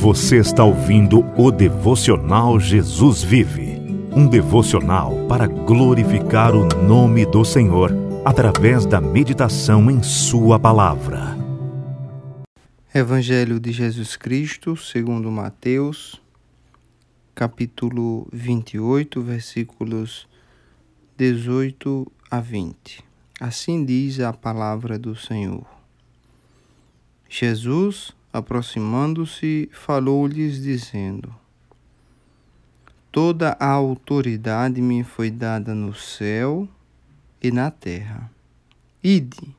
Você está ouvindo o devocional Jesus Vive um devocional para glorificar o nome do Senhor através da meditação em Sua palavra. Evangelho de Jesus Cristo, segundo Mateus, capítulo 28, versículos 18 a 20. Assim diz a palavra do Senhor. Jesus, aproximando-se, falou-lhes, dizendo: Toda a autoridade me foi dada no céu e na terra. Ide,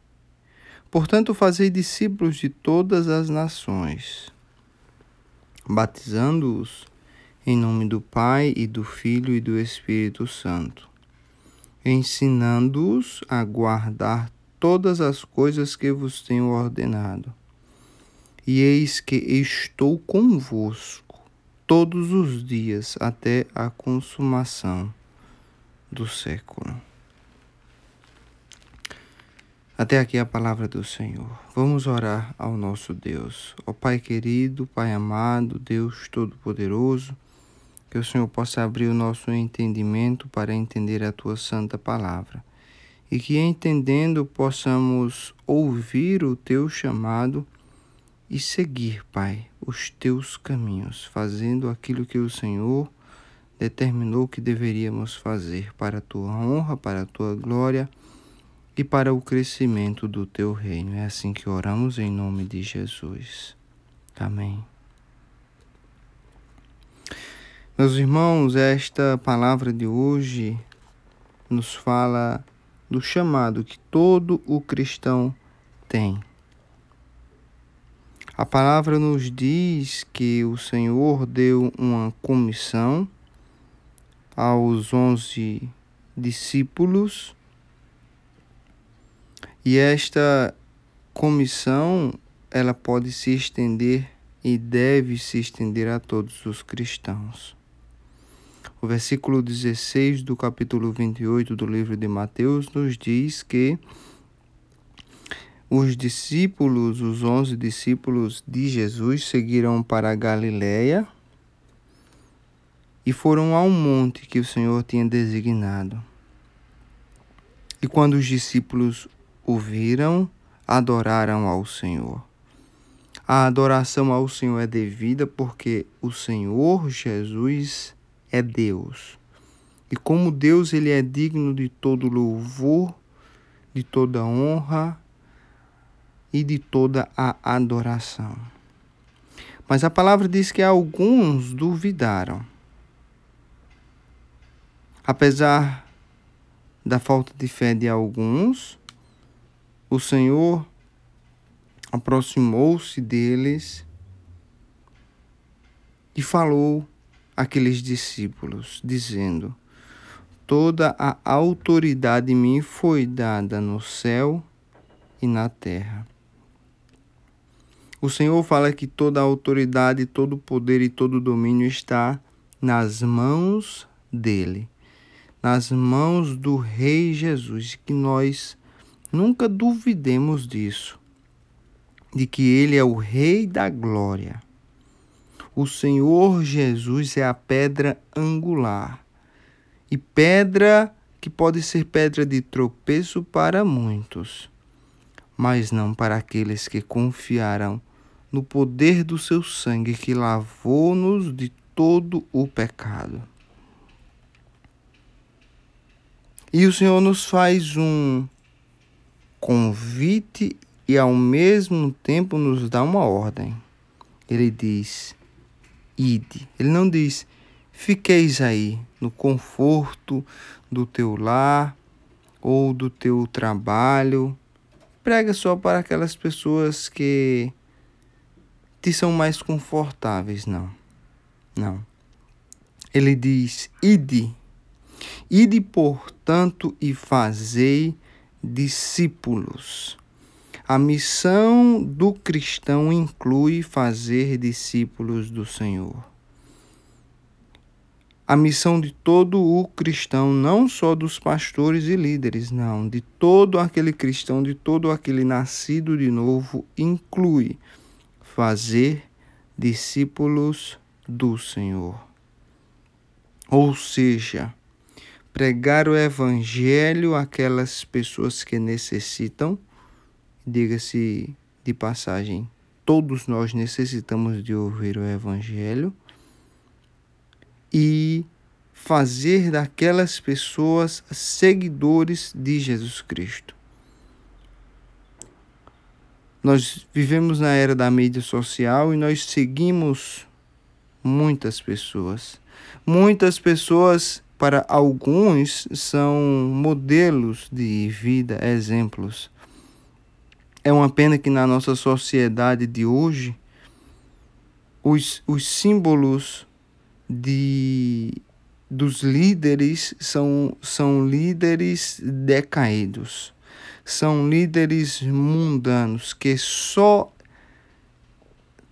portanto, fazei discípulos de todas as nações, batizando-os em nome do Pai e do Filho e do Espírito Santo, ensinando-os a guardar todas as coisas que vos tenho ordenado e eis que estou convosco todos os dias até a consumação do século. Até aqui a palavra do Senhor. Vamos orar ao nosso Deus. Ó Pai querido, Pai amado, Deus Todo-Poderoso, que o Senhor possa abrir o nosso entendimento para entender a tua santa palavra e que entendendo possamos ouvir o teu chamado e seguir, Pai, os teus caminhos, fazendo aquilo que o Senhor determinou que deveríamos fazer para a tua honra, para a tua glória e para o crescimento do teu reino. É assim que oramos em nome de Jesus. Amém. Meus irmãos, esta palavra de hoje nos fala do chamado que todo o cristão tem a palavra nos diz que o Senhor deu uma comissão aos onze discípulos e esta comissão ela pode se estender e deve se estender a todos os cristãos. O versículo 16 do capítulo 28 do livro de Mateus nos diz que os discípulos, os onze discípulos de Jesus, seguiram para a Galiléia e foram ao monte que o Senhor tinha designado. E quando os discípulos o viram, adoraram ao Senhor. A adoração ao Senhor é devida porque o Senhor Jesus é Deus. E como Deus, ele é digno de todo louvor, de toda honra e de toda a adoração. Mas a palavra diz que alguns duvidaram. Apesar da falta de fé de alguns, o Senhor aproximou-se deles e falou àqueles discípulos, dizendo: Toda a autoridade me foi dada no céu e na terra. O Senhor fala que toda a autoridade, todo o poder e todo o domínio está nas mãos dele, nas mãos do Rei Jesus, que nós nunca duvidemos disso, de que ele é o Rei da glória. O Senhor Jesus é a pedra angular e pedra que pode ser pedra de tropeço para muitos, mas não para aqueles que confiaram no poder do seu sangue que lavou-nos de todo o pecado. E o Senhor nos faz um convite e ao mesmo tempo nos dá uma ordem. Ele diz: ide. Ele não diz: fiqueis aí no conforto do teu lar ou do teu trabalho. Prega só para aquelas pessoas que te são mais confortáveis, não. Não. Ele diz: Ide, ide, portanto, e fazei discípulos. A missão do cristão inclui fazer discípulos do Senhor. A missão de todo o cristão, não só dos pastores e líderes, não, de todo aquele cristão, de todo aquele nascido de novo, inclui fazer discípulos do Senhor. Ou seja, pregar o Evangelho àquelas pessoas que necessitam, diga-se de passagem, todos nós necessitamos de ouvir o Evangelho, e fazer daquelas pessoas seguidores de Jesus Cristo. Nós vivemos na era da mídia social e nós seguimos muitas pessoas. Muitas pessoas, para alguns, são modelos de vida, exemplos. É uma pena que na nossa sociedade de hoje, os, os símbolos de dos líderes são, são líderes decaídos, são líderes mundanos que só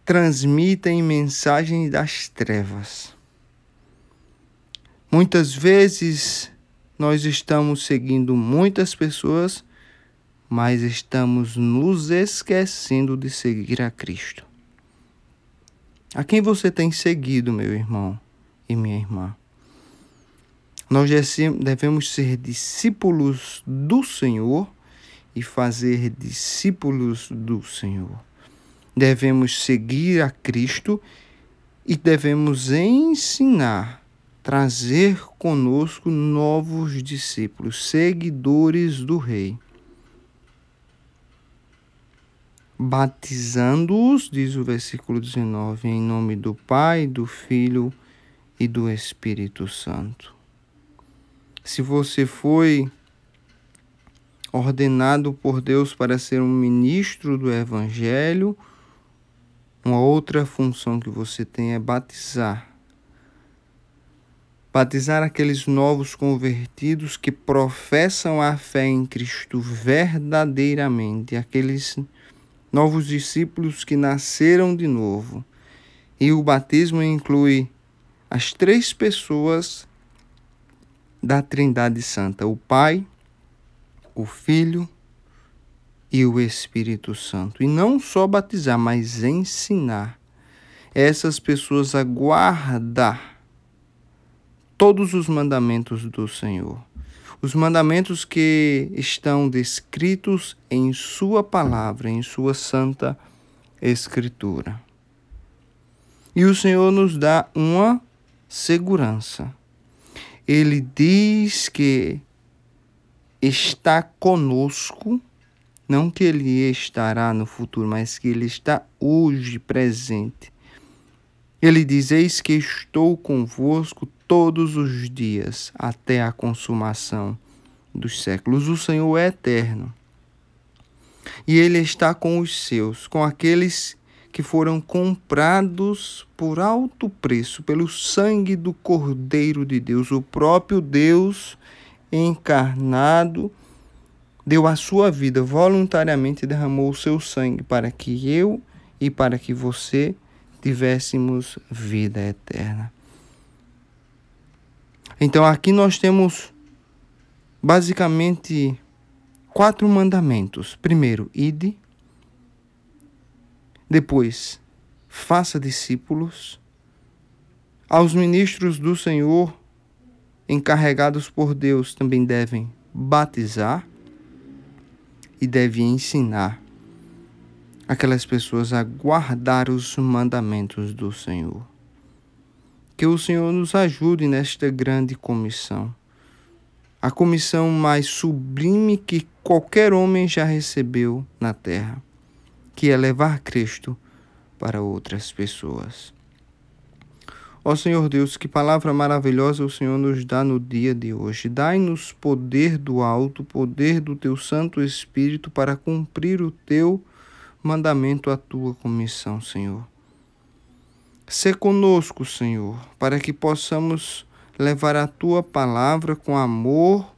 transmitem mensagens das trevas. Muitas vezes nós estamos seguindo muitas pessoas, mas estamos nos esquecendo de seguir a Cristo. A quem você tem seguido, meu irmão e minha irmã? Nós devemos ser discípulos do Senhor e fazer discípulos do Senhor. Devemos seguir a Cristo e devemos ensinar, trazer conosco novos discípulos, seguidores do Rei. Batizando-os, diz o versículo 19, em nome do Pai, do Filho e do Espírito Santo se você foi ordenado por Deus para ser um ministro do Evangelho, uma outra função que você tem é batizar. Batizar aqueles novos convertidos que professam a fé em Cristo verdadeiramente, aqueles novos discípulos que nasceram de novo. E o batismo inclui as três pessoas da Trindade Santa, o Pai, o Filho e o Espírito Santo. E não só batizar, mas ensinar essas pessoas a guardar todos os mandamentos do Senhor. Os mandamentos que estão descritos em Sua palavra, em Sua santa Escritura. E o Senhor nos dá uma segurança ele diz que está conosco, não que ele estará no futuro, mas que ele está hoje presente. Ele diz: Eis que estou convosco todos os dias, até a consumação dos séculos. O Senhor é eterno. E ele está com os seus, com aqueles que foram comprados por alto preço pelo sangue do Cordeiro de Deus. O próprio Deus encarnado deu a sua vida voluntariamente, derramou o seu sangue para que eu e para que você tivéssemos vida eterna. Então aqui nós temos basicamente quatro mandamentos. Primeiro, ide. Depois, faça discípulos. Aos ministros do Senhor, encarregados por Deus, também devem batizar e devem ensinar aquelas pessoas a guardar os mandamentos do Senhor. Que o Senhor nos ajude nesta grande comissão, a comissão mais sublime que qualquer homem já recebeu na terra que é levar Cristo para outras pessoas. Ó Senhor Deus, que palavra maravilhosa o Senhor nos dá no dia de hoje. Dai-nos poder do alto, poder do teu Santo Espírito para cumprir o teu mandamento, a tua comissão, Senhor. Sê conosco, Senhor, para que possamos levar a tua palavra com amor,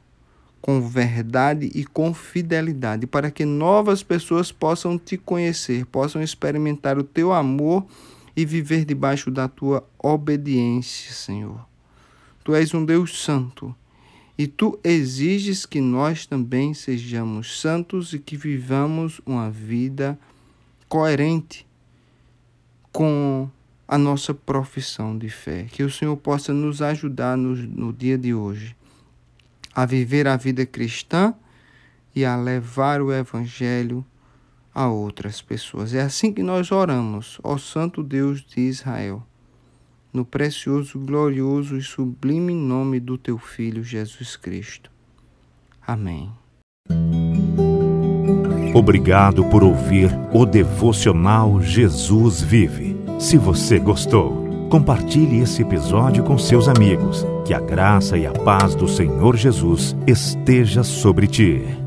com verdade e com fidelidade, para que novas pessoas possam te conhecer, possam experimentar o teu amor e viver debaixo da tua obediência, Senhor. Tu és um Deus santo e tu exiges que nós também sejamos santos e que vivamos uma vida coerente com a nossa profissão de fé. Que o Senhor possa nos ajudar no, no dia de hoje a viver a vida cristã e a levar o Evangelho a outras pessoas. É assim que nós oramos, ó Santo Deus de Israel, no precioso, glorioso e sublime nome do Teu Filho Jesus Cristo. Amém. Obrigado por ouvir o devocional Jesus Vive. Se você gostou, compartilhe esse episódio com seus amigos. Que a graça e a paz do Senhor Jesus esteja sobre ti.